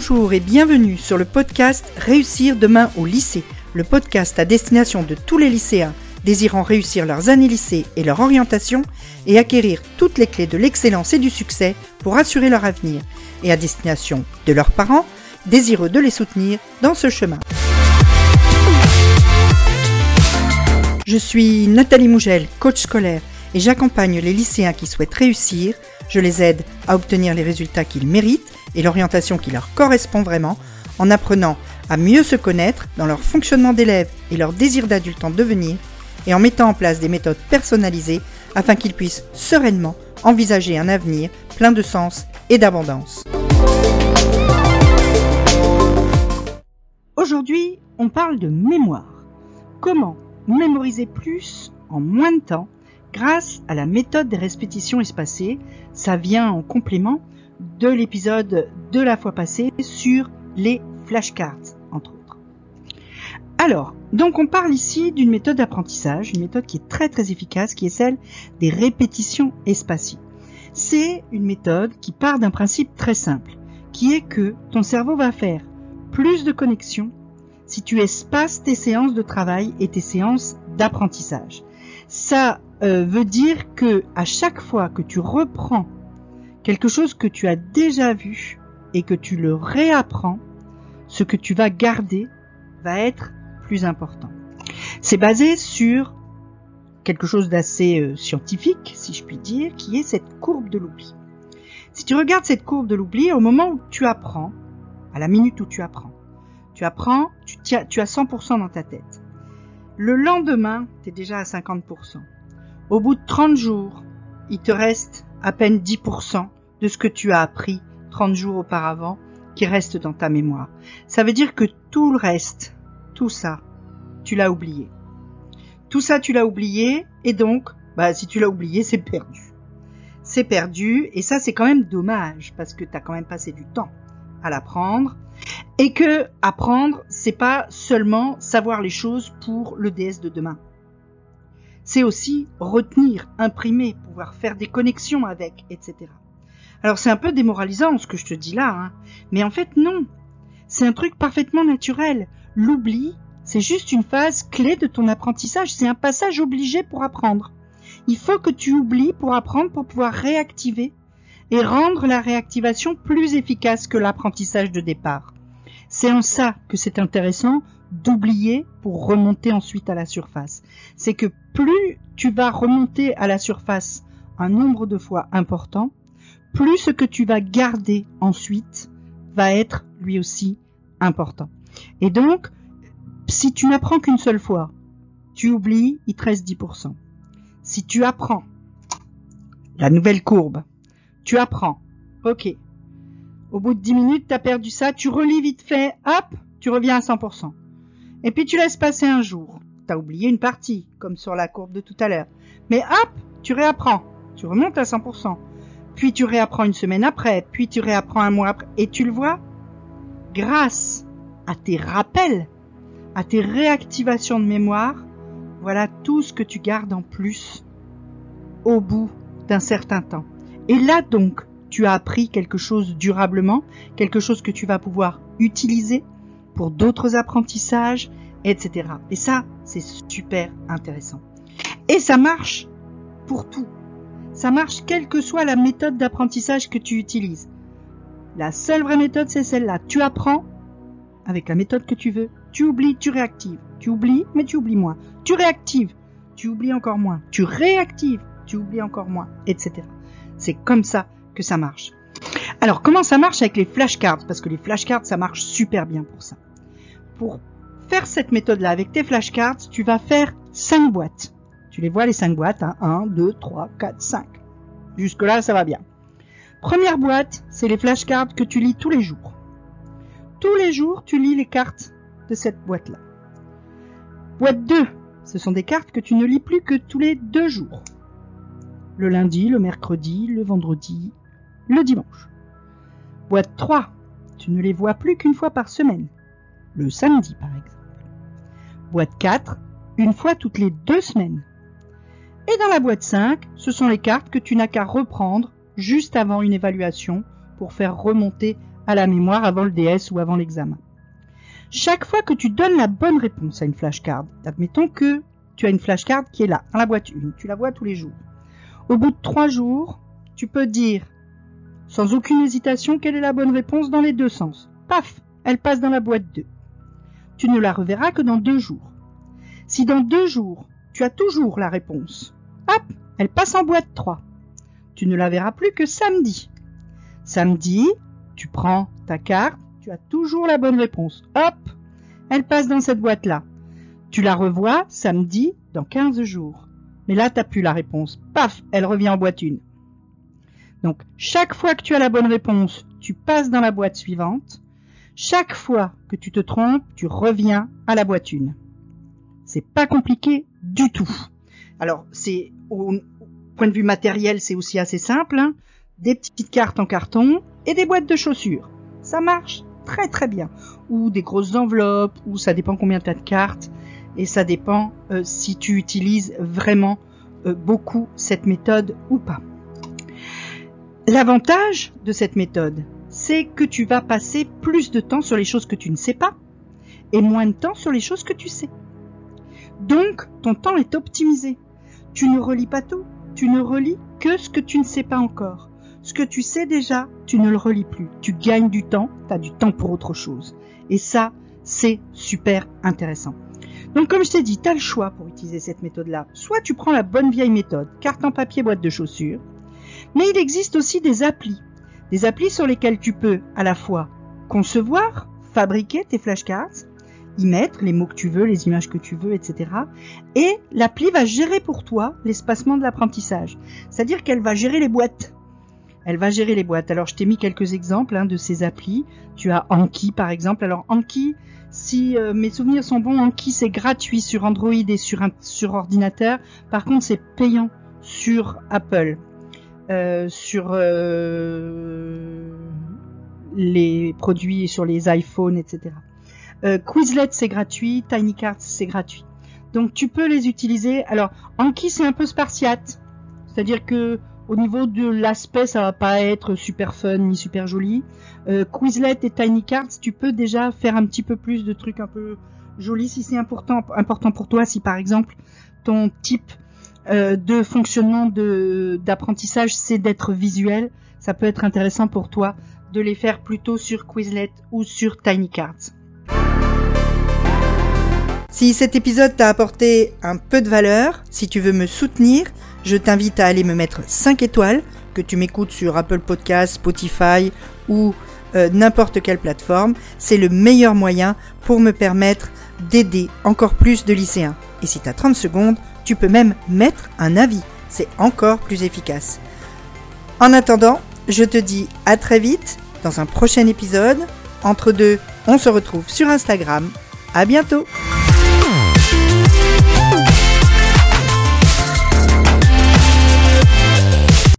Bonjour et bienvenue sur le podcast Réussir demain au lycée, le podcast à destination de tous les lycéens désirant réussir leurs années lycée et leur orientation et acquérir toutes les clés de l'excellence et du succès pour assurer leur avenir, et à destination de leurs parents désireux de les soutenir dans ce chemin. Je suis Nathalie Mougel, coach scolaire, et j'accompagne les lycéens qui souhaitent réussir. Je les aide à obtenir les résultats qu'ils méritent et l'orientation qui leur correspond vraiment en apprenant à mieux se connaître dans leur fonctionnement d'élève et leur désir d'adulte en devenir et en mettant en place des méthodes personnalisées afin qu'ils puissent sereinement envisager un avenir plein de sens et d'abondance. Aujourd'hui, on parle de mémoire. Comment mémoriser plus en moins de temps grâce à la méthode des répétitions espacées. Ça vient en complément de l'épisode de la fois passée sur les flashcards, entre autres. Alors, donc on parle ici d'une méthode d'apprentissage, une méthode qui est très très efficace, qui est celle des répétitions espacées. C'est une méthode qui part d'un principe très simple, qui est que ton cerveau va faire plus de connexions si tu espaces tes séances de travail et tes séances d'apprentissage. Euh, veut dire que à chaque fois que tu reprends quelque chose que tu as déjà vu et que tu le réapprends, ce que tu vas garder va être plus important. C'est basé sur quelque chose d'assez euh, scientifique, si je puis dire, qui est cette courbe de l'oubli. Si tu regardes cette courbe de l'oubli, au moment où tu apprends, à la minute où tu apprends, tu apprends, tu, tu as 100% dans ta tête. Le lendemain, tu es déjà à 50%. Au bout de 30 jours, il te reste à peine 10% de ce que tu as appris 30 jours auparavant qui reste dans ta mémoire. Ça veut dire que tout le reste, tout ça, tu l'as oublié. Tout ça, tu l'as oublié, et donc, bah, si tu l'as oublié, c'est perdu. C'est perdu, et ça, c'est quand même dommage, parce que tu as quand même passé du temps à l'apprendre, et que apprendre, c'est pas seulement savoir les choses pour le DS de demain. C'est aussi retenir, imprimer, pouvoir faire des connexions avec, etc. Alors c'est un peu démoralisant ce que je te dis là, hein. mais en fait non. C'est un truc parfaitement naturel. L'oubli, c'est juste une phase clé de ton apprentissage, c'est un passage obligé pour apprendre. Il faut que tu oublies pour apprendre, pour pouvoir réactiver et rendre la réactivation plus efficace que l'apprentissage de départ. C'est en ça que c'est intéressant d'oublier pour remonter ensuite à la surface. C'est que plus tu vas remonter à la surface un nombre de fois important, plus ce que tu vas garder ensuite va être lui aussi important. Et donc, si tu n'apprends qu'une seule fois, tu oublies, il te reste 10%. Si tu apprends la nouvelle courbe, tu apprends, ok, au bout de 10 minutes, tu as perdu ça, tu relis vite fait, hop, tu reviens à 100%. Et puis tu laisses passer un jour. Tu as oublié une partie, comme sur la courbe de tout à l'heure. Mais hop, tu réapprends. Tu remontes à 100%. Puis tu réapprends une semaine après, puis tu réapprends un mois après. Et tu le vois, grâce à tes rappels, à tes réactivations de mémoire, voilà tout ce que tu gardes en plus au bout d'un certain temps. Et là donc, tu as appris quelque chose durablement, quelque chose que tu vas pouvoir utiliser pour d'autres apprentissages, etc. Et ça, c'est super intéressant. Et ça marche pour tout. Ça marche quelle que soit la méthode d'apprentissage que tu utilises. La seule vraie méthode, c'est celle-là. Tu apprends avec la méthode que tu veux. Tu oublies, tu réactives. Tu oublies, mais tu oublies moins. Tu réactives, tu oublies encore moins. Tu réactives, tu oublies encore moins, etc. C'est comme ça ça marche. Alors, comment ça marche avec les flashcards? Parce que les flashcards, ça marche super bien pour ça. Pour faire cette méthode-là avec tes flashcards, tu vas faire 5 boîtes. Tu les vois, les 5 boîtes, 1, 2, 3, 4, 5. Jusque-là, ça va bien. Première boîte, c'est les flashcards que tu lis tous les jours. Tous les jours, tu lis les cartes de cette boîte-là. Boîte 2, ce sont des cartes que tu ne lis plus que tous les deux jours. Le lundi, le mercredi, le vendredi, le dimanche. Boîte 3, tu ne les vois plus qu'une fois par semaine, le samedi par exemple. Boîte 4, une fois toutes les deux semaines. Et dans la boîte 5, ce sont les cartes que tu n'as qu'à reprendre juste avant une évaluation pour faire remonter à la mémoire avant le DS ou avant l'examen. Chaque fois que tu donnes la bonne réponse à une flashcard, admettons que tu as une flashcard qui est là, dans la boîte 1, tu la vois tous les jours. Au bout de trois jours, tu peux dire, sans aucune hésitation, quelle est la bonne réponse dans les deux sens? Paf, elle passe dans la boîte 2. Tu ne la reverras que dans deux jours. Si dans deux jours, tu as toujours la réponse, hop, elle passe en boîte 3. Tu ne la verras plus que samedi. Samedi, tu prends ta carte, tu as toujours la bonne réponse. Hop, elle passe dans cette boîte-là. Tu la revois samedi dans 15 jours. Mais là, tu n'as plus la réponse. Paf, elle revient en boîte 1. Donc, chaque fois que tu as la bonne réponse, tu passes dans la boîte suivante. Chaque fois que tu te trompes, tu reviens à la boîte 1. C'est pas compliqué du tout. Alors, c'est au point de vue matériel, c'est aussi assez simple. Hein. Des petites cartes en carton et des boîtes de chaussures. Ça marche très très bien. Ou des grosses enveloppes, ou ça dépend combien tu as de cartes. Et ça dépend euh, si tu utilises vraiment euh, beaucoup cette méthode ou pas. L'avantage de cette méthode, c'est que tu vas passer plus de temps sur les choses que tu ne sais pas et moins de temps sur les choses que tu sais. Donc, ton temps est optimisé. Tu ne relis pas tout, tu ne relis que ce que tu ne sais pas encore. Ce que tu sais déjà, tu ne le relis plus. Tu gagnes du temps, tu as du temps pour autre chose. Et ça, c'est super intéressant. Donc comme je t'ai dit, tu as le choix pour utiliser cette méthode-là. Soit tu prends la bonne vieille méthode, carte en papier, boîte de chaussures, mais il existe aussi des applis. Des applis sur lesquelles tu peux à la fois concevoir, fabriquer tes flashcards, y mettre les mots que tu veux, les images que tu veux, etc. Et l'appli va gérer pour toi l'espacement de l'apprentissage. C'est-à-dire qu'elle va gérer les boîtes. Elle va gérer les boîtes. Alors je t'ai mis quelques exemples hein, de ces applis. Tu as Anki par exemple. Alors Anki, si euh, mes souvenirs sont bons, Anki c'est gratuit sur Android et sur ordinateur. Par contre c'est payant sur Apple. Euh, sur euh, les produits sur les iPhones, etc. Euh, Quizlet c'est gratuit, Tiny Cards c'est gratuit. Donc tu peux les utiliser. Alors Anki c'est un peu spartiate, c'est-à-dire que au niveau de l'aspect ça va pas être super fun ni super joli. Quizlet et Tiny Cards tu peux déjà faire un petit peu plus de trucs un peu jolis si c'est important important pour toi. Si par exemple ton type euh, de fonctionnement d'apprentissage, c'est d'être visuel. Ça peut être intéressant pour toi de les faire plutôt sur Quizlet ou sur Tiny Cards. Si cet épisode t'a apporté un peu de valeur, si tu veux me soutenir, je t'invite à aller me mettre 5 étoiles, que tu m'écoutes sur Apple Podcasts, Spotify ou euh, n'importe quelle plateforme. C'est le meilleur moyen pour me permettre d'aider encore plus de lycéens. Et si tu as 30 secondes, tu peux même mettre un avis. C'est encore plus efficace. En attendant, je te dis à très vite dans un prochain épisode. Entre deux, on se retrouve sur Instagram. À bientôt!